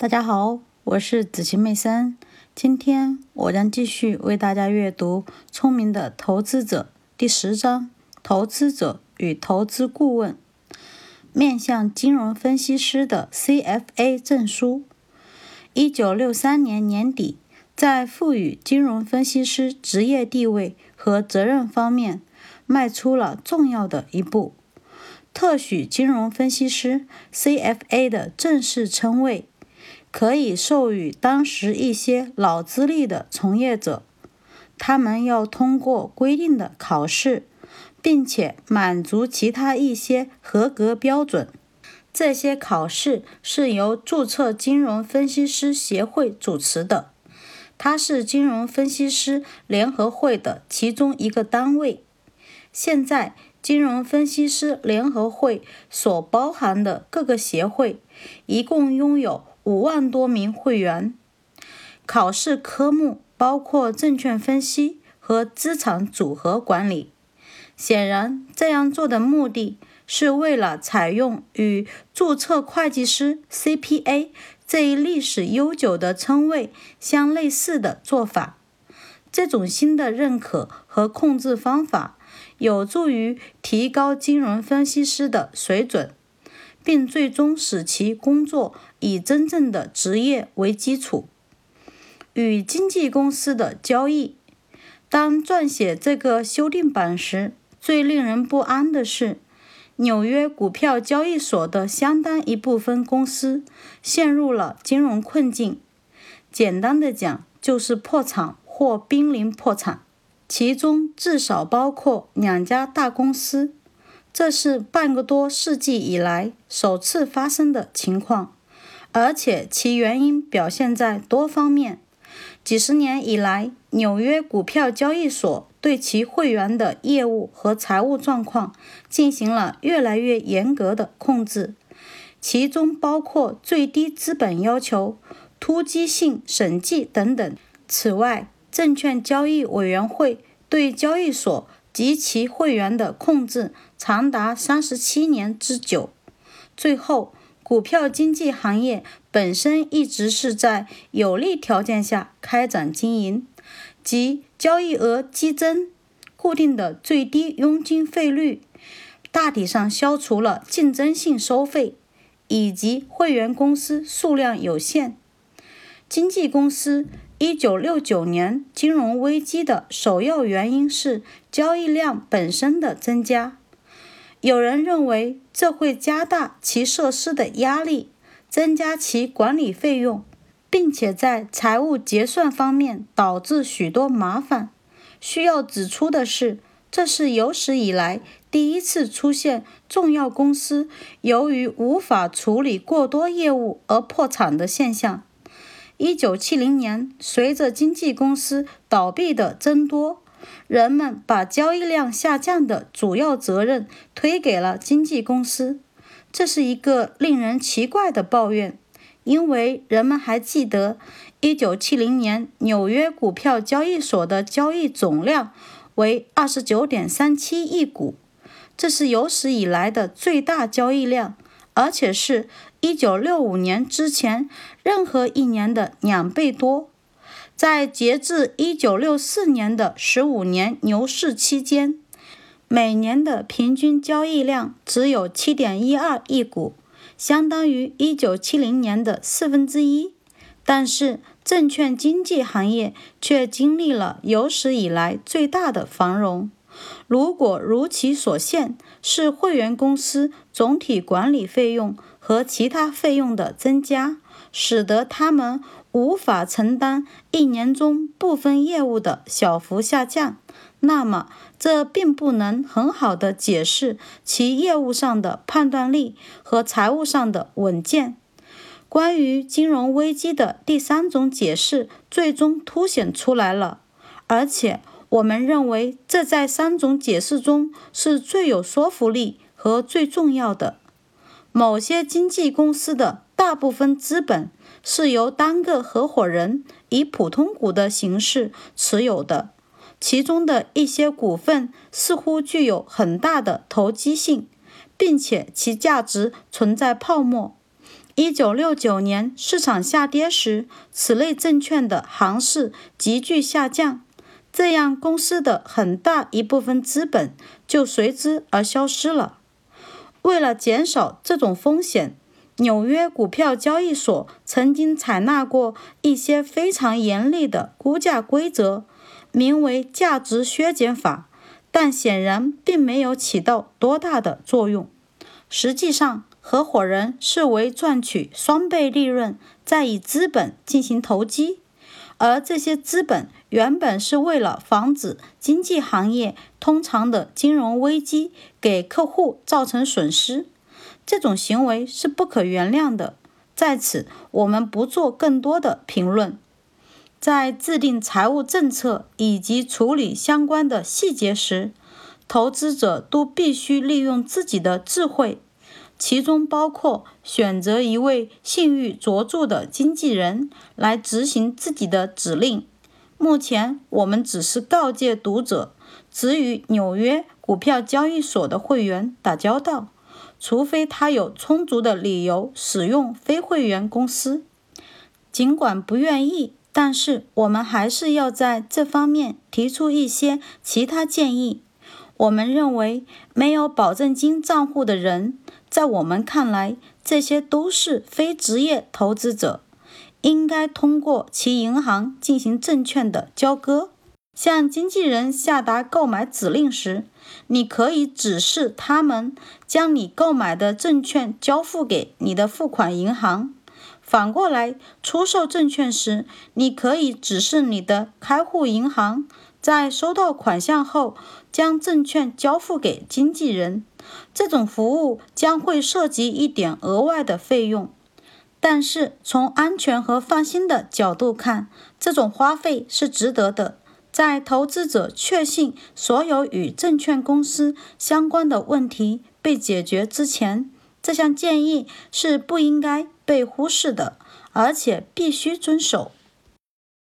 大家好，我是子晴妹森。今天我将继续为大家阅读《聪明的投资者》第十章：投资者与投资顾问。面向金融分析师的 CFA 证书。一九六三年年底，在赋予金融分析师职业地位和责任方面，迈出了重要的一步，特许金融分析师 CFA 的正式称谓。可以授予当时一些老资历的从业者，他们要通过规定的考试，并且满足其他一些合格标准。这些考试是由注册金融分析师协会主持的，它是金融分析师联合会的其中一个单位。现在，金融分析师联合会所包含的各个协会，一共拥有。五万多名会员，考试科目包括证券分析和资产组合管理。显然，这样做的目的是为了采用与注册会计师 （CPA） 这一历史悠久的称谓相类似的做法。这种新的认可和控制方法有助于提高金融分析师的水准。并最终使其工作以真正的职业为基础。与经纪公司的交易。当撰写这个修订版时，最令人不安的是，纽约股票交易所的相当一部分公司陷入了金融困境。简单的讲，就是破产或濒临破产，其中至少包括两家大公司。这是半个多世纪以来首次发生的情况，而且其原因表现在多方面。几十年以来，纽约股票交易所对其会员的业务和财务状况进行了越来越严格的控制，其中包括最低资本要求、突击性审计等等。此外，证券交易委员会对交易所。及其会员的控制长达三十七年之久。最后，股票经纪行业本身一直是在有利条件下开展经营，即交易额激增、固定的最低佣金费率，大体上消除了竞争性收费，以及会员公司数量有限。经纪公司。一九六九年金融危机的首要原因是交易量本身的增加。有人认为这会加大其设施的压力，增加其管理费用，并且在财务结算方面导致许多麻烦。需要指出的是，这是有史以来第一次出现重要公司由于无法处理过多业务而破产的现象。一九七零年，随着经纪公司倒闭的增多，人们把交易量下降的主要责任推给了经纪公司。这是一个令人奇怪的抱怨，因为人们还记得，一九七零年纽约股票交易所的交易总量为二十九点三七亿股，这是有史以来的最大交易量。而且是1965年之前任何一年的两倍多。在截至1964年的15年牛市期间，每年的平均交易量只有7.12亿股，相当于1970年的四分之一。但是，证券经纪行业却经历了有史以来最大的繁荣。如果如其所现是会员公司总体管理费用和其他费用的增加，使得他们无法承担一年中部分业务的小幅下降，那么这并不能很好的解释其业务上的判断力和财务上的稳健。关于金融危机的第三种解释最终凸显出来了，而且。我们认为，这在三种解释中是最有说服力和最重要的。某些经纪公司的大部分资本是由单个合伙人以普通股的形式持有的，其中的一些股份似乎具有很大的投机性，并且其价值存在泡沫。一九六九年市场下跌时，此类证券的行市急剧下降，这样公司的很大一部分资本就随之而消失了。为了减少这种风险，纽约股票交易所曾经采纳过一些非常严厉的估价规则，名为“价值削减法”，但显然并没有起到多大的作用。实际上，合伙人是为赚取双倍利润，再以资本进行投机，而这些资本原本是为了防止经济行业通常的金融危机给客户造成损失。这种行为是不可原谅的。在此，我们不做更多的评论。在制定财务政策以及处理相关的细节时，投资者都必须利用自己的智慧。其中包括选择一位信誉卓著的经纪人来执行自己的指令。目前，我们只是告诫读者，只与纽约股票交易所的会员打交道，除非他有充足的理由使用非会员公司。尽管不愿意，但是我们还是要在这方面提出一些其他建议。我们认为，没有保证金账户的人。在我们看来，这些都是非职业投资者，应该通过其银行进行证券的交割。向经纪人下达购买指令时，你可以指示他们将你购买的证券交付给你的付款银行。反过来，出售证券时，你可以指示你的开户银行在收到款项后将证券交付给经纪人。这种服务将会涉及一点额外的费用，但是从安全和放心的角度看，这种花费是值得的。在投资者确信所有与证券公司相关的问题被解决之前，这项建议是不应该被忽视的，而且必须遵守。